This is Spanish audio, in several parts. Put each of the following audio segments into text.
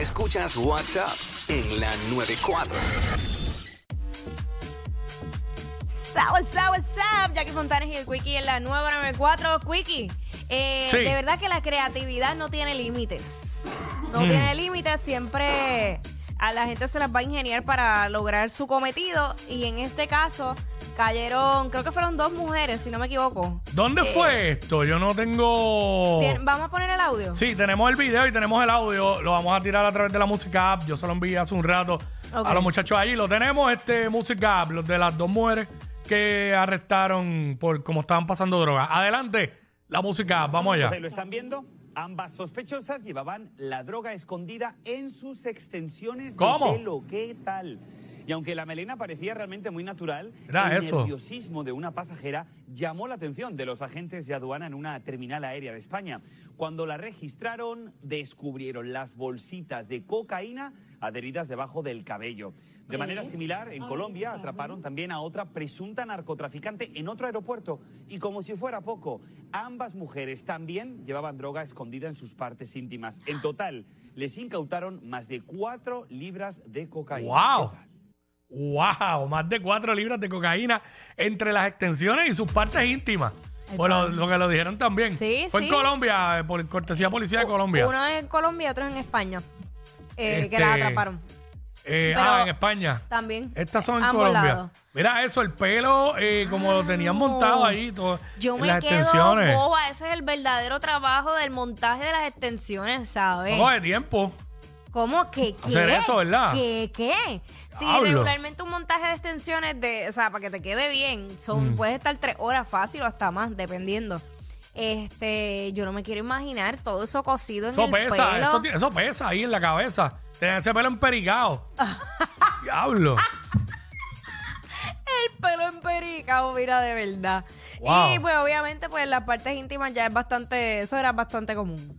Escuchas WhatsApp en la 94. What's up, what's up? Jackie Fontanes y el Quickie en la nueva 94. Quickie, eh, Sí. de verdad que la creatividad no tiene límites. No Mm. tiene límites, siempre a la gente se las va a ingeniar para lograr su cometido. Y en este caso cayeron, creo que fueron dos mujeres, si no me equivoco. ¿Dónde fue esto? Yo no tengo. Vamos a poner el audio. Sí, tenemos el video y tenemos el audio. Lo vamos a tirar a través de la música app. Yo se lo envié hace un rato a los muchachos allí. Lo tenemos, este música app, los de las dos mujeres que arrestaron por cómo estaban pasando droga. Adelante, la música app. Vamos Pues allá. ahí lo están viendo. Ambas sospechosas llevaban la droga escondida en sus extensiones ¿Cómo? de pelo. ¿Qué tal? Y aunque la melena parecía realmente muy natural, Era el eso. nerviosismo de una pasajera llamó la atención de los agentes de aduana en una terminal aérea de España. Cuando la registraron, descubrieron las bolsitas de cocaína adheridas debajo del cabello. De manera similar, en Colombia atraparon también a otra presunta narcotraficante en otro aeropuerto. Y como si fuera poco, ambas mujeres también llevaban droga escondida en sus partes íntimas. En total, les incautaron más de cuatro libras de cocaína. ¡Wow! ¡Wow! Más de cuatro libras de cocaína entre las extensiones y sus partes íntimas. Bueno, lo que lo dijeron también. Sí, Fue sí. en Colombia, eh, por cortesía policía de Colombia. Uno en Colombia y otro en España. eh, Este, Que la atraparon. Eh, Pero- ah, en España. También. Estas son en Ambos Colombia. lados. Mira eso, el pelo, eh, como lo tenían montado ahí, todo, Yo en me las quedo extensiones. boba. Ese es el verdadero trabajo del montaje de las extensiones, ¿sabes? No coge tiempo. ¿Cómo que qué? Hacer eso, ¿verdad? ¿Qué qué? Sí, regularmente un montaje de extensiones de, o sea, para que te quede bien, son Mm. puedes estar tres horas fácil o hasta más, dependiendo. Este, yo no me quiero imaginar todo eso cocido en Eso el pesa, pelo. eso, pesa ahí en la cabeza. Tiene ese pelo empericado. Diablo. El pelo empericado, mira, de verdad. Wow. Y pues obviamente pues las partes íntimas ya es bastante, eso era bastante común.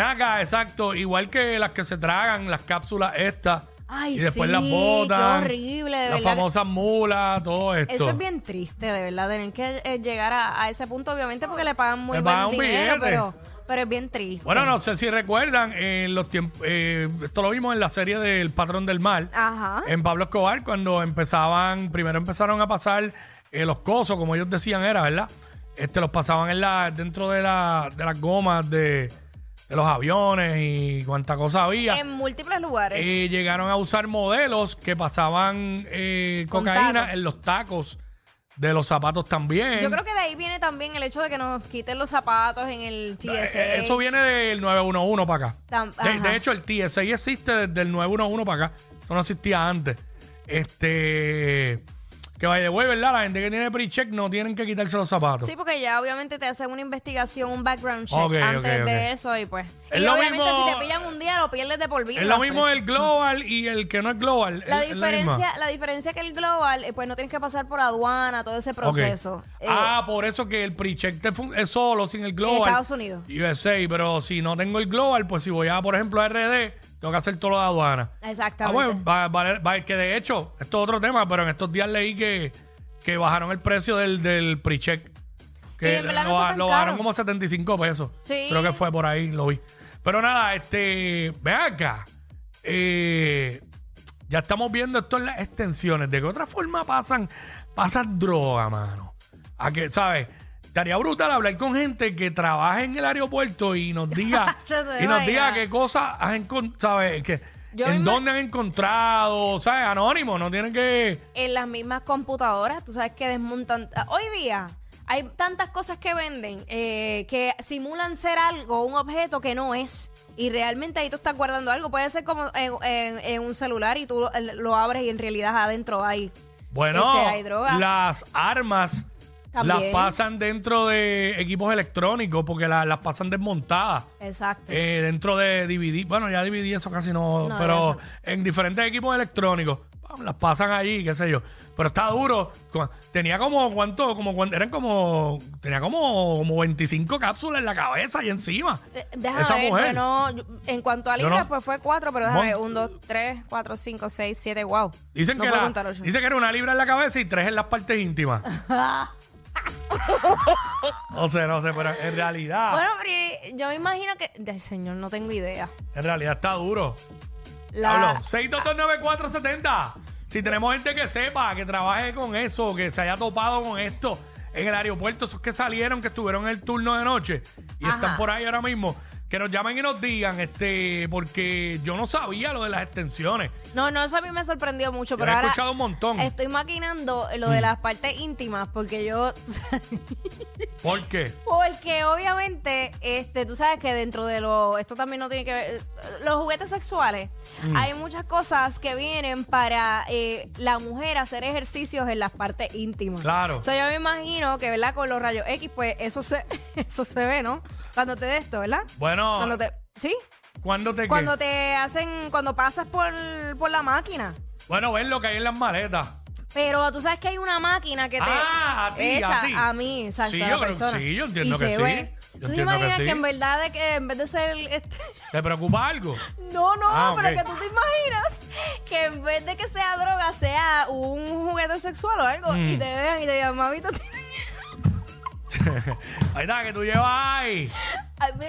Ven acá, exacto. Igual que las que se tragan, las cápsulas estas. Ay, y después sí, las botan. qué horrible, de Las verdad. famosas mulas, todo esto. Eso es bien triste, de verdad, tener que eh, llegar a, a ese punto, obviamente, porque le pagan muy Le buen pagan un dinero, billete. pero, pero es bien triste. Bueno, no sé si recuerdan, en los tiempos, eh, esto lo vimos en la serie del Patrón del Mal. Ajá. En Pablo Escobar, cuando empezaban, primero empezaron a pasar eh, los cosos, como ellos decían era, ¿verdad? Este, los pasaban en la, dentro de, la, de las gomas de, de los aviones y cuánta cosa había. En múltiples lugares. Eh, llegaron a usar modelos que pasaban eh, Con cocaína tacos. en los tacos de los zapatos también. Yo creo que de ahí viene también el hecho de que nos quiten los zapatos en el TSA. Eh, Eso viene del 911 para acá. De hecho, el TSA existe desde el 911 para acá. Eso no existía antes. Este. Que vaya de ¿verdad? La gente que tiene pre-check no tienen que quitarse los zapatos. Sí, porque ya obviamente te hacen una investigación, un background check Ok, antes ok, ok. de eso y pues. Es y lo obviamente mismo- si te pillan un día lo pierdes de por vida. es lo mismo el global y el que no es global. La Es- es misma. diferencia, la diferencia que el global, eh, pues no tienes que pasar por aduana, todo ese Ok. proceso. Eh, ah, por eso que el pre-check te fun- es solo sin el en global. Estados Unidos. USA, pero si no tengo el global, pues si voy a, por ejemplo, a RD, tengo que hacer todo lo de aduana. Ah, Exactamente. bueno, va- va- va- que de hecho, esto es otro tema, pero en estos días leí que, que bajaron el precio del, del pre-check. Y Que en verdad no lo, tan lo bajaron caro. como 75 pesos. Sí. Creo que fue por ahí, lo vi. Pero nada, este, ve acá. Eh, ya estamos viendo esto en las extensiones. ¿De qué otra forma pasan, pasan droga, mano? A que, ¿sabes? Estaría brutal hablar con gente que trabaja en el aeropuerto y nos diga, Yo te y nos diga qué cosas han encontrado, ¿sabes? Que, Yo en dónde han encontrado, ¿sabes? Anónimo, no tienen que... en las mismas computadoras, tú sabes que desmontan. Hoy día hay tantas cosas que venden eh, que simulan ser algo, un objeto que no es. Y realmente ahí tú estás guardando algo. Puede ser como en, en- en un celular y tú lo, lo abres y en realidad adentro hay. Bueno, Este, hay droga. las armas También. las pasan dentro de equipos electrónicos porque la- las pasan desmontadas. Exacto. eh, dentro de DVD. Bueno, ya DVD eso casi no, No, pero en diferentes equipos electrónicos. pam, Las pasan allí, qué sé yo. Pero está duro. Cu- Tenía como, ¿cuánto? Como, cuan- eran como, tenía como, como 25 cápsulas en la cabeza y encima. Eh, déjame esa ver, mujer. pero no, yo- en cuanto a Yo libras, no. pues fue cuatro, pero déjame Mon- ver, un, dos, tres, cuatro, cinco, seis, siete, wow. Dicen, No que puedo la- contar ocho. dice que era una libra en la cabeza y tres en las partes íntimas. no sé, no sé, pero en realidad, Bueno, pero yo me imagino que. Ay, señor, no tengo idea. en realidad está duro. La, Hablo, 6229470. Si tenemos gente que sepa, que trabaje con eso, que se haya topado con esto en el aeropuerto, esos que salieron, que estuvieron en el turno de noche y Ajá. están por ahí ahora mismo, que nos llamen y nos digan, este, porque yo no sabía lo de las extensiones. no, no, eso a mí me sorprendió mucho, Yo pero he ahora escuchado un montón. estoy maquinando lo de las partes íntimas porque yo... ¿Por qué? Porque obviamente, este, tú sabes que dentro de lo, esto también no tiene que ver, los juguetes sexuales, Mm. hay muchas cosas que vienen para eh, la mujer hacer ejercicios en las partes íntimas. Claro. O sea, yo me imagino que, ¿verdad? Con los rayos X, pues eso se, eso se ve, ¿no? Cuando te de esto, ¿verdad? Bueno, Cuando te, ¿sí? ¿cuándo te qué? Cuando te hacen, cuando pasas por, por la máquina. Bueno, ven lo que hay en las maletas. Pero tú sabes que hay una máquina que te. Ah, a ti, esa, a mí, exacto. Sí, a la yo creo que persona. sí, yo entiendo Y que se sí. ve. Yo ¿Tú te entiendo que imaginas que, sí. en verdad de que en vez de ser. este- ¿Te preocupa algo? no, no, Ah, pero que tú te imaginas que en vez de que sea droga, sea un juguete sexual o algo, Mm. y te vean y te digan, mamita. te- ahí está, que tú llevas ahí.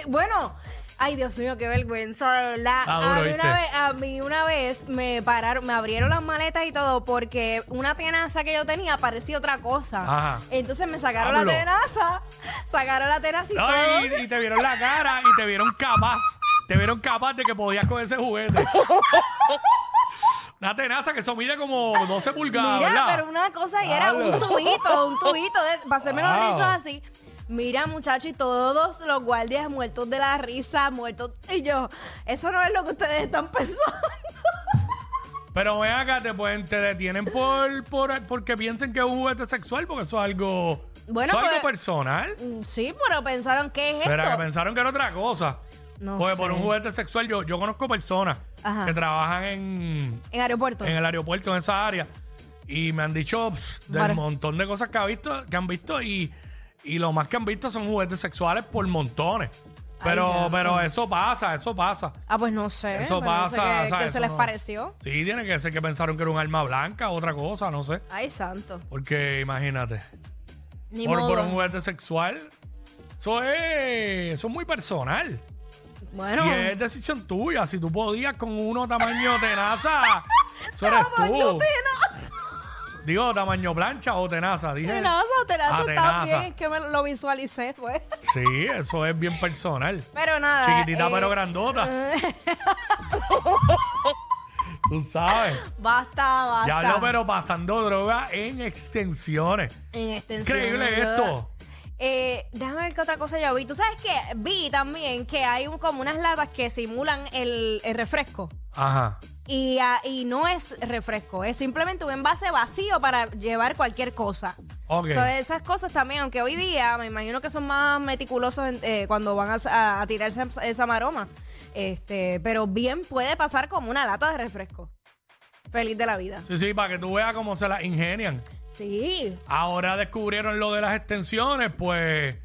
Bueno. Ay, Dios mío, qué vergüenza, de verdad. A, mí una vez, a mí una vez me pararon, me abrieron las maletas y todo porque una tenaza que yo tenía parecía otra cosa. Ajá. Entonces me sacaron la tenaza, sacaron la tenaza y No, todo. y, y te vieron la cara y te vieron capaz. Te vieron capaz de que podías con ese juguete. Una tenaza que eso mide como 12 pulgadas, Mira, ¿verdad? pero una cosa y era un tubito, un tubito de, para hacerme los Wow. rizos así. Mira, muchachos, y todos los guardias muertos de la risa, muertos. Y yo, eso no es lo que ustedes están pensando. Pero ven acá, te, pueden, te detienen por, por porque piensen que es un juguete sexual, porque eso es algo, Bueno, eso es algo pues- personal. Mm, Sí, pero pensaron que es ¿Será esto. que pensaron que era otra cosa? No Porque sé. por un juguete sexual, yo, yo conozco personas Ajá. que trabajan en, En aeropuerto. en el aeropuerto, en esa área, y me han dicho pff, del Vale. montón de cosas que, ha visto, que han visto y, y lo más que han visto son juguetes sexuales por montones. Pero, ya. pero eso pasa, eso pasa. Ah, pues no sé. Eso pues no sé pasa, qué- o sea, qué eso se les no- pareció. Sí, tiene que ser que pensaron que era un arma blanca, otra cosa, no sé. Ay, santo. Porque imagínate, Ni por, por modo. un juguete sexual, eso es, eso es muy personal. Bueno, Y es decisión tuya. Si tú podías con uno tamaño tenaza, eso eres Tamaño tú. Digo, tamaño plancha o tenaza. Dije. tenaza, tenaza Ah, está tenaza. bien, es que me lo visualicé, pues. Sí, eso es bien personal. Pero nada. Chiquitita eh, pero grandota. Tú sabes. Basta, basta. Ya no, pero pasando droga en extensiones. En extensión. Increíble esto. Eh, déjame ver qué otra cosa yo vi. Tú sabes que vi también que hay un- como unas latas que simulan el, el refresco. Ajá. Y, ah, y no es refresco, es simplemente un envase vacío para llevar cualquier cosa. Ok. So, esas cosas también, aunque hoy día me imagino que son más meticulosos en- eh, cuando van a, a- a tirarse esa- esa maroma. Este, pero bien puede pasar como una lata de refresco. Feliz de la vida. Sí, sí, para que tú veas cómo se las ingenian. Sí. Ahora descubrieron lo de las extensiones, pues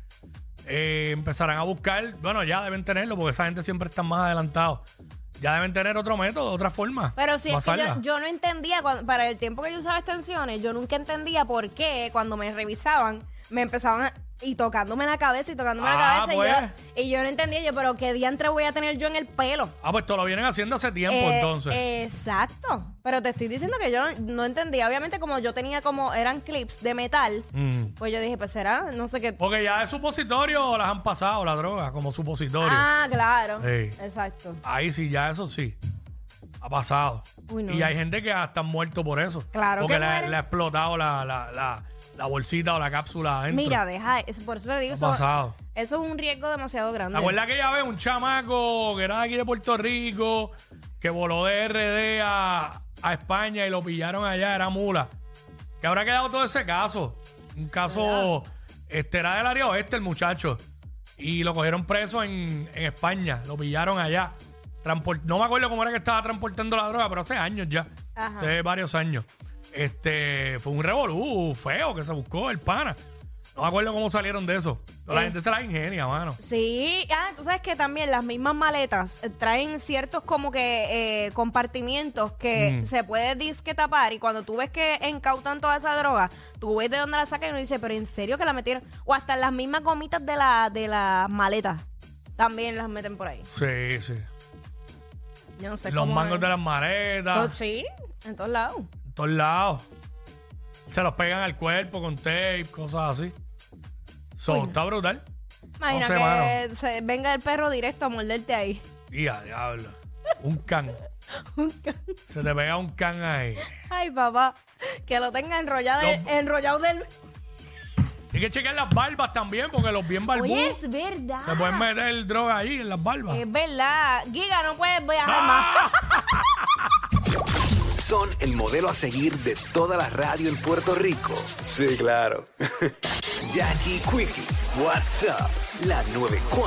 eh, empezarán a buscar. Bueno, ya deben tenerlo, porque esa gente siempre está más adelantados. Ya deben tener otro método, otra forma. Pero sí, es que yo, yo no entendía, para el tiempo que yo usaba extensiones, yo nunca entendía por qué cuando me revisaban, me empezaban a- y tocándome la cabeza y tocándome Ah, la cabeza. y pues. yo- Y, yo, no entendía, yo, pero ¿qué diantre voy a tener yo en el pelo? Ah, pues esto lo vienen haciendo hace tiempo, Eh, entonces. Exacto. Pero te estoy diciendo que yo no, no entendía. Obviamente, como yo tenía como, eran clips de metal, Mm. pues yo dije, pues será, no sé qué. Porque ya de supositorio las han pasado, la droga, como supositorio. Ah, claro. Sí. Exacto. Ahí sí, ya eso sí. Ha pasado. Uy, no. Y hay gente que hasta han muerto por eso. Claro Porque que le, mueren. le ha explotado la, la, la, la bolsita o la cápsula adentro. Mira, deja, eso- por eso le digo, eso, pasado. eso es un riesgo demasiado grande. ¿Te acuerdas que ya ve un chamaco que era de aquí de Puerto Rico, que voló de RD a, a España y lo pillaron allá, era mula? Que habrá quedado todo ese caso. Un caso, este era del área oeste el muchacho. Y lo cogieron preso en, en España, lo pillaron allá. Transport- no me acuerdo cómo era que estaba transportando la droga, pero hace años ya. Ajá. Hace varios años. Este, fue un revolú feo que se buscó el pana. No me acuerdo cómo salieron de eso. La Eh. gente se la ingenia, mano. Sí, ah, tú sabes que también las mismas maletas eh, traen ciertos como que eh, compartimientos que Mm. se puede disque tapar y cuando tú ves que incautan toda esa droga, tú ves de dónde la sacan y uno dice, pero en serio que la metieron, o hasta las mismas gomitas de la de las maletas también las meten por ahí. Sí, sí. Yo no sé los cómo mangos es. de las maletas, To- Sí, en todos lados. Todos lados. Se los pegan al cuerpo con tape, cosas así. So, Uy. está brutal. Imagina sé, que mano. se venga el perro directo a morderte ahí. Y a diablo. Un can. Se te pega un can ahí. Ay, papá. Que lo tenga enrollado, Los- enrollado del. Hay que chequear las barbas también, porque los bien barbudos Oye, es verdad. se pueden meter droga ahí en las barbas. Es verdad. Giga, no puedes viajar ¡Ah! Son el modelo a seguir de toda la radio en Puerto Rico. Sí, claro. Jackie Quickie, WhatsApp, la 94.